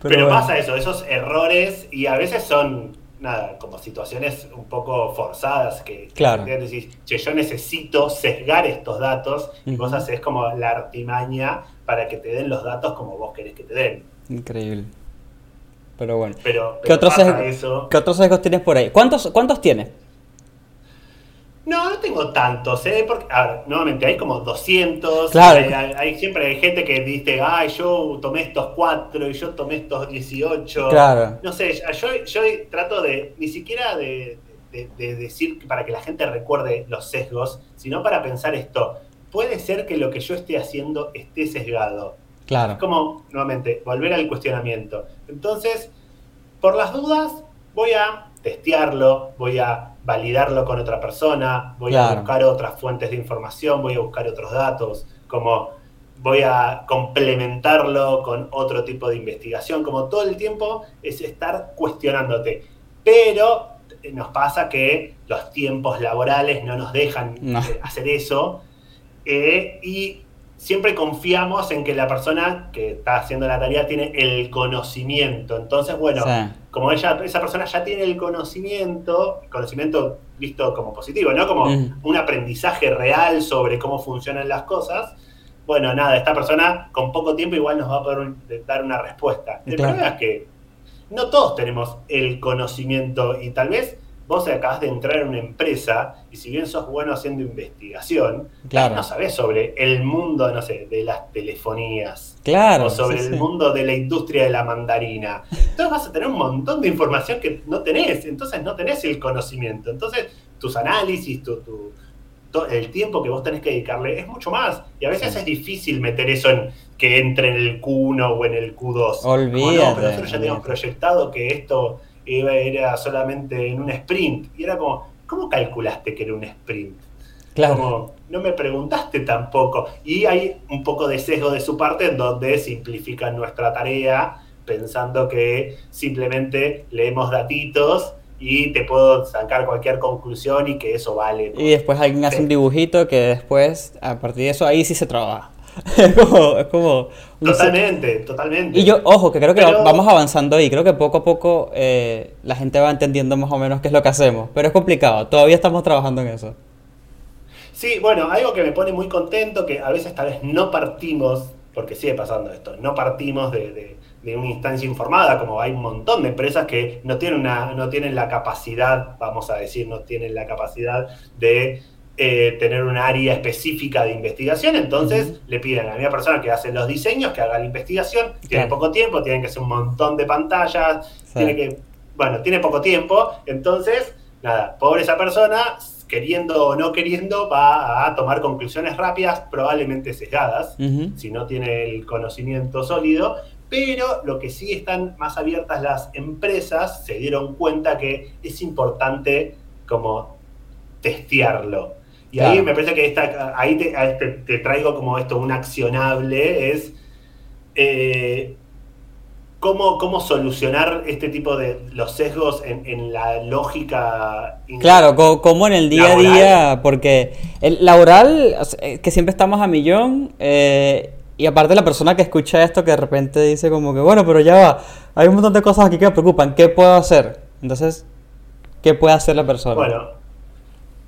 Pero, bueno. pasa eso, esos errores y a veces son, nada, como situaciones un poco forzadas que, que Claro. decís, che, yo necesito sesgar estos datos y vos haces como la artimaña para que te den los datos como vos querés que te den. Increíble. Pero bueno. Pero, ¿Qué pero otros, sesgos-. ¿Qué otros sesgos tienes por ahí? ¿Cuántos, cuántos tienes? No, no tengo tantos, ¿eh? Porque, a ver, nuevamente hay como 200. Claro. Hay, hay- hay- siempre hay gente que dice, ay, yo tomé estos 4 y yo tomé estos 18. Claro. No sé, yo, yo trato de, ni siquiera de, de- de decir para que la gente recuerde los sesgos, sino para pensar esto. Puede ser que lo que yo esté haciendo esté sesgado. Claro. Es como, nuevamente, volver al cuestionamiento. Entonces, por las dudas, voy a testearlo, voy a validarlo con otra persona, voy a buscar otras fuentes de información, voy a buscar otros datos, como voy a complementarlo con otro tipo de investigación, como todo el tiempo es estar cuestionándote. Pero eh, nos pasa que los tiempos laborales no nos dejan No. eh, hacer eso eh, y siempre confiamos en que la persona que está haciendo la tarea tiene el conocimiento. Entonces, bueno, Sí. como ella, esa persona ya tiene el conocimiento, conocimiento visto como positivo, ¿no? Como Mm. un aprendizaje real sobre cómo funcionan las cosas. Bueno, nada, esta persona con poco tiempo igual nos va a poder dar una respuesta. El Claro. problema es que no todos tenemos el conocimiento y tal vez vos acabas de entrar en una empresa y si bien sos bueno haciendo investigación, Claro. no sabés sobre el mundo, no sé, de las telefonías Claro. o sobre sí, el sí. mundo de la industria de la mandarina. Entonces vas a tener un montón de información que no tenés, entonces no tenés el conocimiento. Entonces tus análisis, tu, el tiempo que vos tenés que dedicarle es mucho más. Y a veces Sí. es difícil meter eso en que entre en el Q1 o en el Q2. Como, Olvídate, no, pero nosotros ya teníamos olvídate. proyectado que esto era solamente en un sprint. Y era como, ¿cómo calculaste que era un sprint? Claro. Como, no me preguntaste tampoco. Y hay un poco de sesgo de su parte en donde simplifican nuestra tarea pensando que simplemente leemos datitos y te puedo sacar cualquier conclusión y que eso vale. Y después alguien hace un dibujito que después, a partir de eso, ahí sí se trabaja. es como... Es como totalmente, totalmente. Y yo, ojo, que creo que vamos avanzando ahí. Creo que poco a poco eh, la gente va entendiendo más o menos qué es lo que hacemos. Pero es complicado. Todavía estamos trabajando en eso. Sí, bueno, algo que me pone muy contento, que a veces tal vez no partimos, porque sigue pasando esto, no partimos de de una instancia informada, como hay un montón de empresas que no tienen, una, no tienen la capacidad, vamos a decir, no tienen la capacidad de eh, tener un área específica de investigación, entonces le piden a la misma persona que hace los diseños que haga la investigación, tiene poco tiempo, tienen que hacer un montón de pantallas, tiene que, bueno, tiene poco tiempo, entonces, nada, pobre esa persona, queriendo o no queriendo, va a tomar conclusiones rápidas, probablemente sesgadas, si no tiene el conocimiento sólido, pero lo que sí están más abiertas las empresas se dieron cuenta que es importante como testearlo. Y ahí me parece que esta, ahí te, traigo como esto, un accionable, es eh, cómo, solucionar este tipo de los sesgos en, la lógica. Claro, como en el día a día, porque el laboral, que siempre estamos a millón, eh, y aparte la persona que escucha esto que de repente dice como que, bueno, pero ya va, hay un montón de cosas aquí que me preocupan, ¿qué puedo hacer? Entonces, ¿qué puede hacer la persona? Bueno,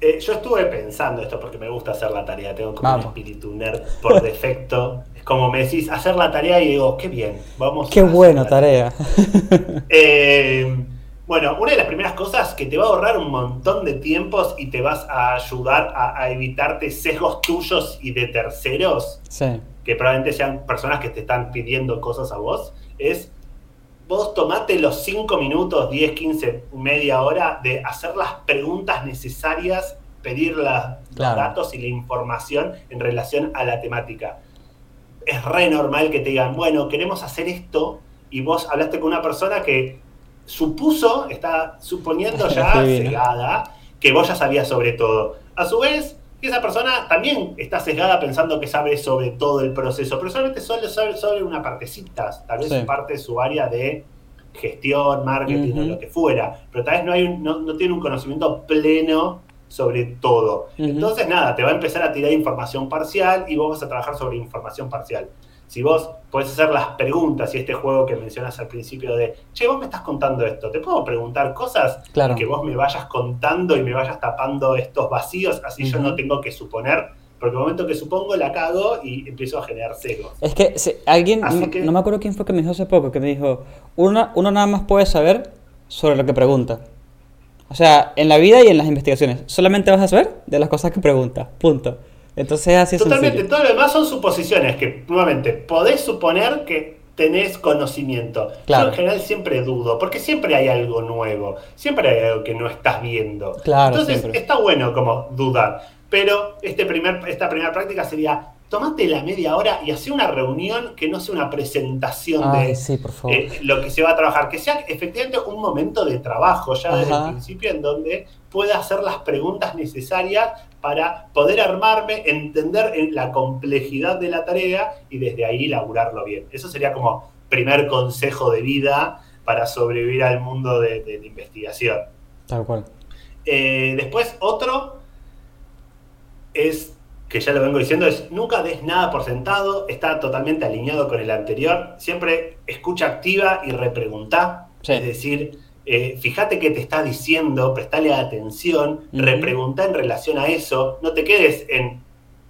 eh, yo estuve pensando esto porque me gusta hacer la tarea, tengo como un espíritu nerd por defecto. es como me decís, hacer la tarea y digo, qué bien, vamos. Qué bueno, tarea. eh, bueno, una de las primeras cosas que te va a ahorrar un montón de tiempos y te vas a ayudar a, a evitarte sesgos tuyos y de terceros. Sí que probablemente sean personas que te están pidiendo cosas a vos, es vos tomate los 5 minutos, 10, 15, media hora de hacer las preguntas necesarias, pedir los datos y la información en relación a la temática. Es re normal que te digan, bueno, queremos hacer esto, y vos hablaste con una persona que supuso, está suponiendo ya cegada, que vos ya sabías sobre todo. A su vez, esa persona también está sesgada pensando que sabe sobre todo el proceso, pero solamente solo sabe sobre una partecita, tal vez parte de su área de gestión, marketing o lo que fuera, pero tal vez no, hay no, tiene un conocimiento pleno sobre todo. Entonces, nada, te va a empezar a tirar información parcial y vos vas a trabajar sobre información parcial si vos podés hacer las preguntas y este juego que mencionas al principio de, che, vos me estás contando esto, ¿te puedo preguntar cosas? Claro. que vos me vayas contando y me vayas tapando estos vacíos, así yo no tengo que suponer, porque el momento que supongo la cago y empiezo a generar cegos. Es que alguien, no, me acuerdo quién fue que me dijo hace poco, que me dijo, uno, uno nada más puede saber sobre lo que pregunta. O sea, en la vida y en las investigaciones, solamente vas a saber de las cosas que pregunta, punto. Entonces así es Totalmente, todo lo demás son suposiciones que, nuevamente, podés suponer que tenés conocimiento. Yo en general siempre dudo, porque siempre hay algo nuevo, siempre hay algo que no estás viendo. Entonces está bueno como dudar. Pero este primer, esta primera práctica sería tomate la media hora y hace una reunión que no sea una presentación de eh, lo que se va a trabajar, que sea efectivamente un momento de trabajo ya desde el principio en donde pueda hacer las preguntas necesarias para poder armarme, entender la complejidad de la tarea y desde ahí laburarlo bien. Eso sería como primer consejo de vida para sobrevivir al mundo de, la investigación. Tal cual. Eh, después, otro es que ya lo vengo diciendo, es nunca des nada por sentado, está totalmente alineado con el anterior, siempre escucha activa y repregunta, es decir, eh, fíjate qué te está diciendo, prestale atención, repregunta en relación a eso, no te quedes en...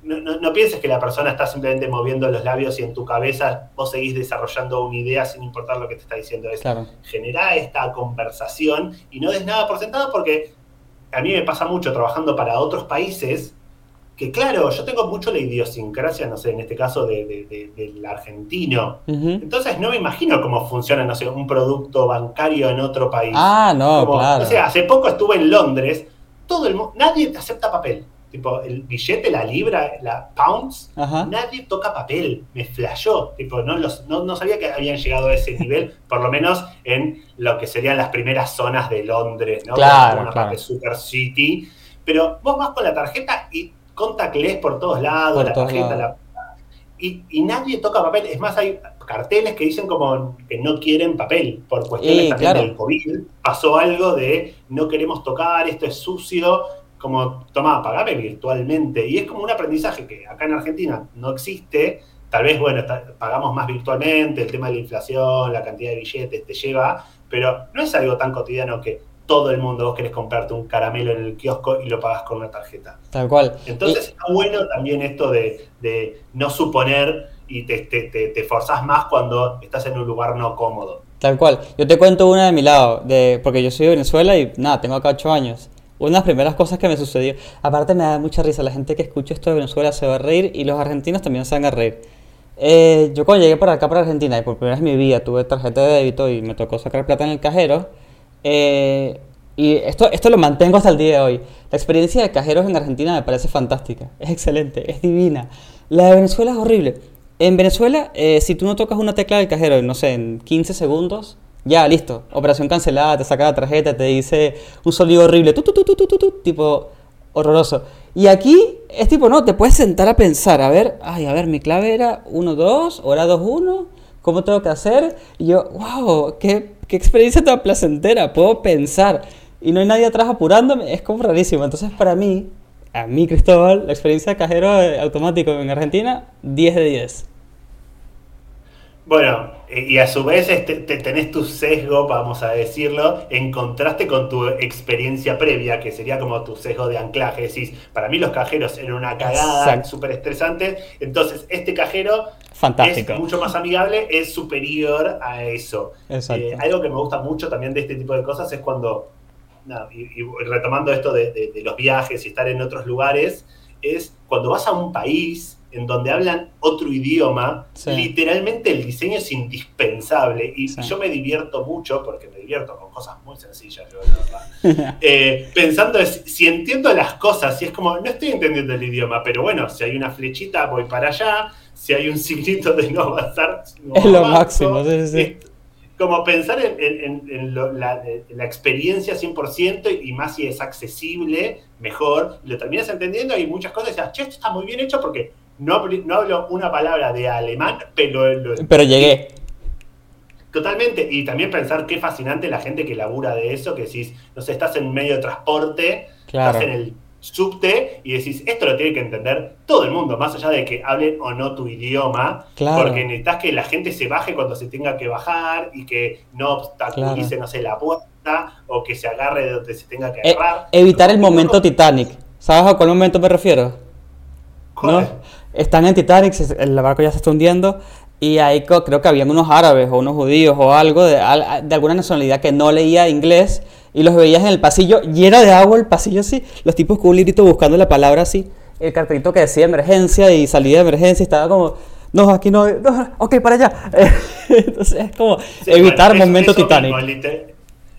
No, pienses que la persona está simplemente moviendo los labios y en tu cabeza vos seguís desarrollando una idea sin importar lo que te está diciendo. Es genera esta conversación y no des nada por sentado porque a mí me pasa mucho trabajando para otros países que claro, yo tengo mucho la idiosincrasia, no sé, en este caso del argentino. Entonces no me imagino cómo funciona, no sé, un producto bancario en otro país. Ah, no, claro. O sea, hace poco estuve en Londres, todo el nadie te acepta papel. Tipo, el billete, la libra, la pounds, nadie toca papel. Me flashó. Tipo, no, los, no, sabía que habían llegado a ese nivel, por lo menos en lo que serían las primeras zonas de Londres, ¿no? Claro, una parte super city. Pero vos vas con la tarjeta y contactless por todos lados, Por la todos tarjeta, lados. la- y, y nadie toca papel. Es más, hay carteles que dicen como que no quieren papel por cuestiones Y, también claro. del COVID. Pasó algo de no queremos tocar, esto es sucio, como, toma, pagame virtualmente. Y es como un aprendizaje que acá en Argentina no existe. Tal vez, bueno, pagamos más virtualmente, el tema de la inflación, la cantidad de billetes te lleva, pero no es algo tan cotidiano que todo el mundo vos querés comprarte un caramelo en el kiosco y lo pagas con una tarjeta. Tal cual. Entonces está bueno también esto de, de no suponer y te, te, te, te forzás más cuando estás en un lugar no cómodo. Tal cual. Yo te cuento una de mi lado, de, porque yo soy de Venezuela y nada, tengo acá 8 años. Una de las primeras cosas que me sucedió, aparte me da mucha risa, la gente que escucha esto de Venezuela se va a reír y los argentinos también se van a reír. Eh, yo cuando llegué para acá, para Argentina, y por primera vez en mi vida tuve tarjeta de débito y me tocó sacar plata en el cajero, eh, y esto, esto lo mantengo hasta el día de hoy. La experiencia de cajeros en Argentina me parece fantástica, es excelente, es divina. La de Venezuela es horrible. En Venezuela, eh, si tú no tocas una tecla del cajero, no sé, en 15 segundos, ya, listo. Operación cancelada, te saca la tarjeta, te dice un sonido horrible, tu, tu, tu, tipo horroroso. Y aquí es tipo, no, te puedes sentar a pensar, a ver, ay, a ver, mi clave era 1, 2, o era 2, 1, ¿cómo tengo que hacer? Y yo, wow, qué, qué experiencia tan placentera, puedo pensar. Y no hay nadie atrás apurándome, es como rarísimo. Entonces, para mí, a mí, Cristóbal, la experiencia de cajero automático en Argentina, 10 de 10. Bueno, y a su vez este, te tenés tu sesgo, vamos a decirlo, en contraste con tu experiencia previa, que sería como tu sesgo de anclaje. Decís, para mí los cajeros eran una cagada súper estresante, entonces este cajero Fantástico. es mucho más amigable, es superior a eso. Exacto. Eh, algo que me gusta mucho también de este tipo de cosas es cuando, no, y, y retomando esto de, de- de los viajes y estar en otros lugares, es cuando vas a un país en donde hablan otro idioma, Sí. literalmente el diseño es indispensable y Sí. yo me divierto mucho porque me divierto con cosas muy sencillas, yo, la verdad. Eh, pensando es, si entiendo las cosas, si es como, no estoy entendiendo el idioma, pero bueno, si hay una flechita voy para allá, si hay un signito de no avanzar, no Es lo avanzo. máximo, sí, sí. Es como pensar en, en- en- en lo- la, la experiencia 100% y más si es accesible, mejor, lo terminas entendiendo y muchas cosas dices, che, esto está muy bien hecho porque no, no hablo una palabra de alemán, pero lo, Pero llegué. Totalmente, y también pensar qué fascinante la gente que labura de eso, que decís, no sé, estás en medio de transporte, Claro. estás en el subte y decís, esto lo tiene que entender todo el mundo, más allá de que hablen o no tu idioma, Claro. porque necesitas que la gente se baje cuando se tenga que bajar y que no obstaculice, Claro. no sé, la puerta o que se agarre de donde se tenga que Eh, agarrar. evitar el momento Titanic. ¿Sabes a cuál momento me refiero? ¿Cuál? ¿no? Están en Titanic, el barco ya se está hundiendo y ahí creo que habían unos árabes o unos judíos o algo de, de alguna nacionalidad que no leía inglés y los veías en el pasillo lleno de agua, el pasillo así, los tipos con un librito buscando la palabra así, el cartelito que decía emergencia y salida de emergencia estaba como, no, aquí no, no, ok, para allá. Entonces es como Sí, evitar bueno, es- momento eso Titanic. mismo, liter-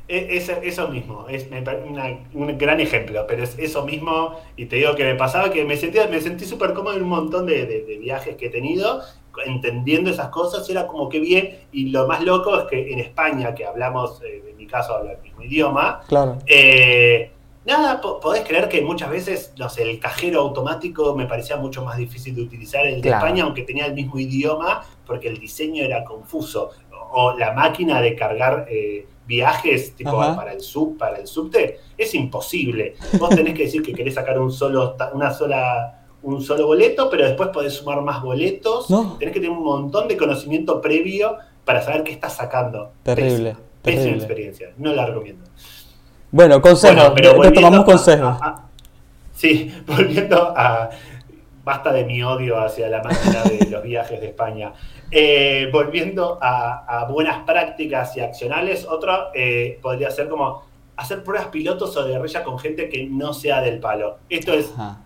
e- es- eso mismo, es una- un gran ejemplo, pero es eso mismo, y te digo que me pasaba que me sentía, me sentí súper cómodo en un montón de, de- de viajes que he tenido, entendiendo esas cosas, era como que bien, y lo más loco es que en España, que hablamos, eh, en mi caso hablo el mismo idioma, Claro. eh, nada, po- podés creer que muchas veces, no sé, el cajero automático me parecía mucho más difícil de utilizar el de Claro. España, aunque tenía el mismo idioma, porque el diseño era confuso. O, o la máquina de cargar eh, viajes tipo Ajá. para el sub, para el subte, es imposible. Vos tenés que decir que querés sacar un solo, una sola, un solo boleto, pero después podés sumar más boletos. No. Tenés que tener un montón de conocimiento previo para saber qué estás sacando. Terrible, Pésima, experiencia. No la recomiendo. Bueno, consejo, Bueno, pero te- tomamos a- consejo. a- a- sí, volviendo a. Basta de mi odio hacia la máquina de los viajes de España. Eh, volviendo a, a buenas prácticas y accionales, otro eh, podría ser como hacer pruebas pilotos o de guerrilla con gente que no sea del palo. Esto es, Ajá.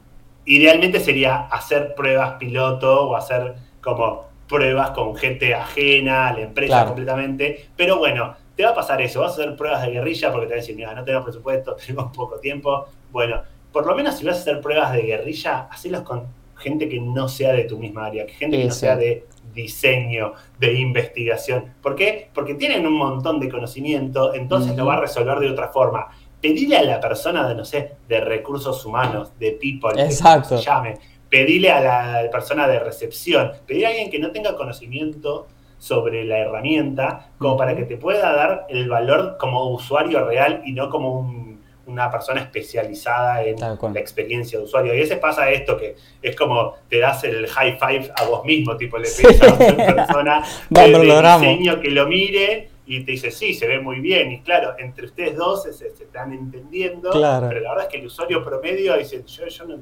Idealmente sería hacer pruebas piloto o hacer como pruebas con gente ajena a la empresa Claro. completamente. Pero bueno, te va a pasar eso. Vas a hacer pruebas de guerrilla porque te van a decir, mira, no tenemos presupuesto, tenemos poco tiempo. Bueno, por lo menos si vas a hacer pruebas de guerrilla, hacelas con gente que no sea de tu misma área, que gente que no Sí, sea de diseño, de investigación. ¿Por qué? Porque tienen un montón de conocimiento, entonces lo va a resolver de otra forma. Pedile a la persona de, no sé, de recursos humanos, de people, Exacto. que se llame, pedile a la persona de recepción, pedile a alguien que no tenga conocimiento sobre la herramienta, como para que te pueda dar el valor como usuario real y no como una persona especializada en la experiencia de usuario. Y a veces pasa esto que es como te das el high five a vos mismo, tipo le pides a otra persona de, diseño que lo mire y te dice, sí, se ve muy bien. Y claro, entre ustedes dos se, están entendiendo, pero la verdad es que el usuario promedio dice, yo, yo no,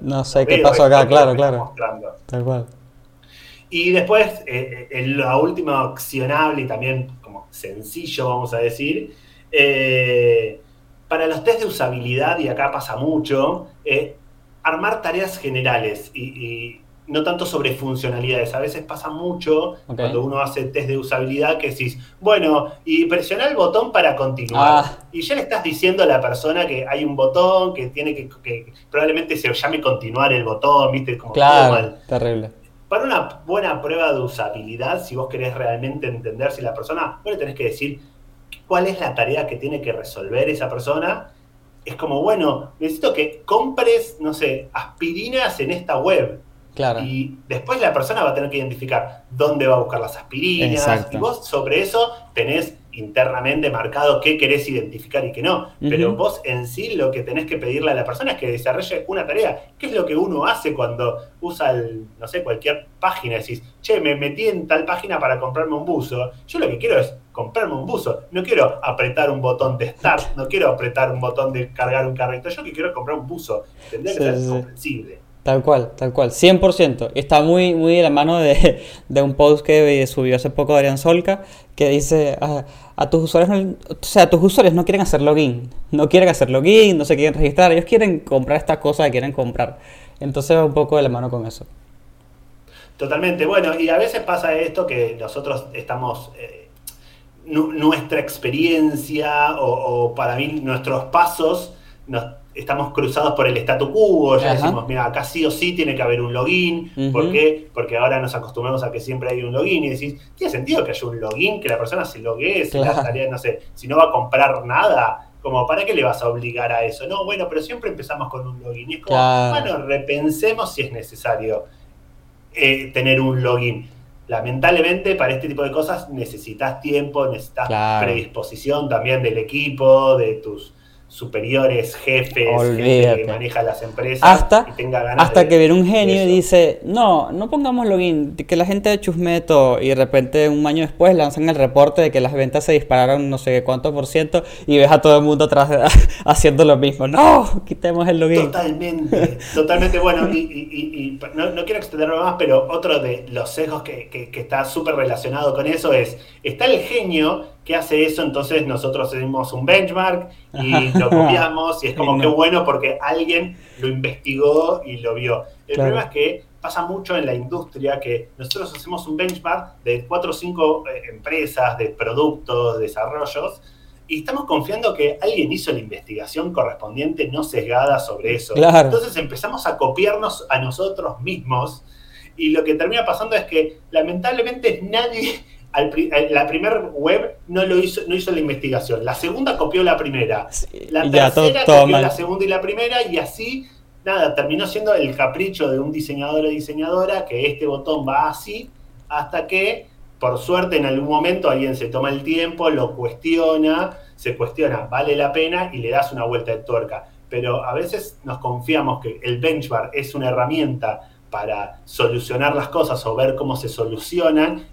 no, sé qué pasó acá, claro, claro. Tal cual. Y después, eh, eh lo último accionable y también como sencillo, vamos a decir, eh, para los test de usabilidad, y acá pasa mucho, eh, armar tareas generales y, no tanto sobre funcionalidades. A veces pasa mucho cuando uno hace test de usabilidad que decís, bueno, y presiona el botón para continuar. Ah. Y ya le estás diciendo a la persona que hay un botón que tiene que, que probablemente se llame continuar el botón, ¿viste? Como claro, terrible. Para una buena prueba de usabilidad, si vos querés realmente entender si la persona, bueno, tenés que decir cuál es la tarea que tiene que resolver esa persona. Es como, bueno, necesito que compres, no sé, aspirinas en esta web y después la persona va a tener que identificar dónde va a buscar las aspirinas. Y vos sobre eso tenés internamente marcado qué querés identificar y qué no. Pero vos en sí lo que tenés que pedirle a la persona es que desarrolle una tarea. ¿Qué es lo que uno hace cuando usa, no sé, cualquier página? Decís, che, me metí en tal página para comprarme un buzo. Yo lo que quiero es comprarme un buzo. No quiero apretar un botón de start, no quiero apretar un botón de cargar un carrito. Yo que quiero comprar un buzo. Tendría que ser comprensible. Tal cual, tal cual, 100%. Está muy, muy de la mano de, un post que subió hace poco Adrián Solca, que dice, a, tus usuarios, no, o sea, tus usuarios no quieren hacer login, no quieren hacer login, no se quieren registrar, ellos quieren comprar estas cosas que quieren comprar. Entonces va un poco de la mano con eso. Totalmente, bueno, y a veces pasa esto que nosotros estamos, eh, nuestra experiencia o, o para mí nuestros pasos nos estamos cruzados por el statu quo, ya decimos, mira, acá sí o sí tiene que haber un login, ¿por qué? Porque ahora nos acostumbramos a que siempre hay un login y decís, tiene sentido que haya un login, que la persona se loguee, si la tarea, no sé, si no va a comprar nada, como, ¿para qué le vas a obligar a eso? No, bueno, pero siempre empezamos con un login. Y es como, bueno, repensemos si es necesario eh, tener un login. Lamentablemente, para este tipo de cosas necesitas tiempo, necesitas predisposición también del equipo, de tus superiores, jefes, que maneja las empresas hasta, y tenga ganas Hasta que viene un genio y dice, no, no pongamos login, que la gente chusme todo y de repente un año después lanzan el reporte de que las ventas se dispararon no sé cuánto por ciento y ves a todo el mundo atrás haciendo lo mismo. No, quitemos el login. Totalmente, totalmente bueno. Y, no, quiero extenderme más, pero otro de los sesgos que, que está súper relacionado con eso es, está el genio que hace eso, entonces nosotros hacemos un benchmark y lo copiamos y es como que bueno porque alguien lo investigó y lo vio. El problema es que pasa mucho en la industria que nosotros hacemos un benchmark de cuatro o cinco eh, empresas, de productos, desarrollos, y estamos confiando que alguien hizo la investigación correspondiente no sesgada sobre eso. Entonces empezamos a copiarnos a nosotros mismos y lo que termina pasando es que lamentablemente nadie eh, la primera web no lo hizo, no hizo la investigación. La segunda copió la primera. La tercera copió la segunda y la primera, y así, nada, terminó siendo el capricho de un diseñador o diseñadora que este botón va así, hasta que, por suerte, en algún momento alguien se toma el tiempo, lo cuestiona, se cuestiona, vale la pena, y le das una vuelta de tuerca. Pero a veces nos confiamos que el benchmark es una herramienta para solucionar las cosas o ver cómo se solucionan.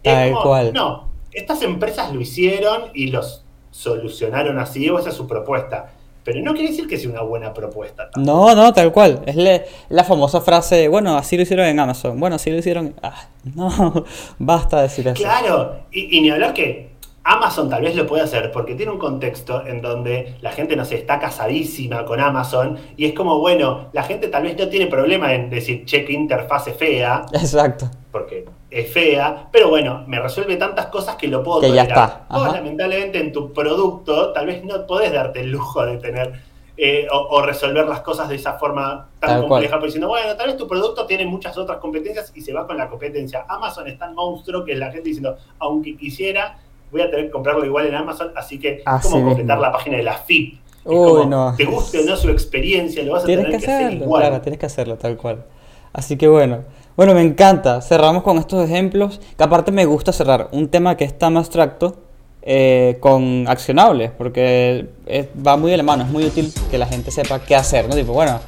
No, estas empresas lo hicieron y los solucionaron así, o esa es su propuesta. Pero no quiere decir que sea una buena propuesta. No, no, tal cual. Es la famosa frase, bueno, así lo hicieron en Amazon. Bueno, así lo hicieron... Ah, no, basta decir eso. Claro, y, y ni hablar que Amazon tal vez lo puede hacer porque tiene un contexto en donde la gente no se está casadísima con Amazon y es como, bueno, la gente tal vez no tiene problema en decir, che, qué interfaz fea. Exacto. Porque es fea, pero bueno, me resuelve tantas cosas que lo puedo que Ya está. Vos, lamentablemente, en tu producto, tal vez no podés darte el lujo de tener eh, o, resolver las cosas de esa forma tan compleja, porque diciendo, bueno, tal vez tu producto tiene muchas otras competencias y se va con la competencia. Amazon es tan monstruo que la gente diciendo, aunque quisiera, voy a tener que comprarlo igual en Amazon, así que, ¿cómo completar la página de la FIP? Uy, no. Te guste o no su experiencia, lo vas a tienes tener que que, hacer hacerlo, igual. claro, tienes que hacerlo tal cual. Así que bueno, bueno, me encanta. Cerramos con estos ejemplos, que aparte me gusta cerrar un tema que es tan abstracto eh, con accionables, porque es- va muy de la mano, es muy útil que la gente sepa qué hacer, ¿no? Tipo, bueno,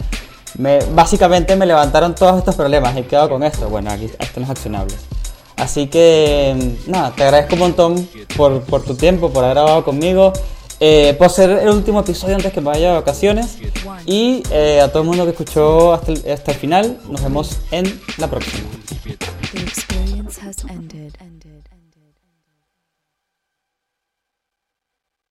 me, básicamente me levantaron todos estos problemas y quedo con esto. Bueno, aquí están los accionables. Así que, nada, te agradezco un montón por, por tu tiempo, por haber grabado conmigo, eh, por ser el último episodio antes que me vaya de vacaciones. Y eh, a todo el mundo que escuchó hasta hasta el final, nos vemos en la próxima.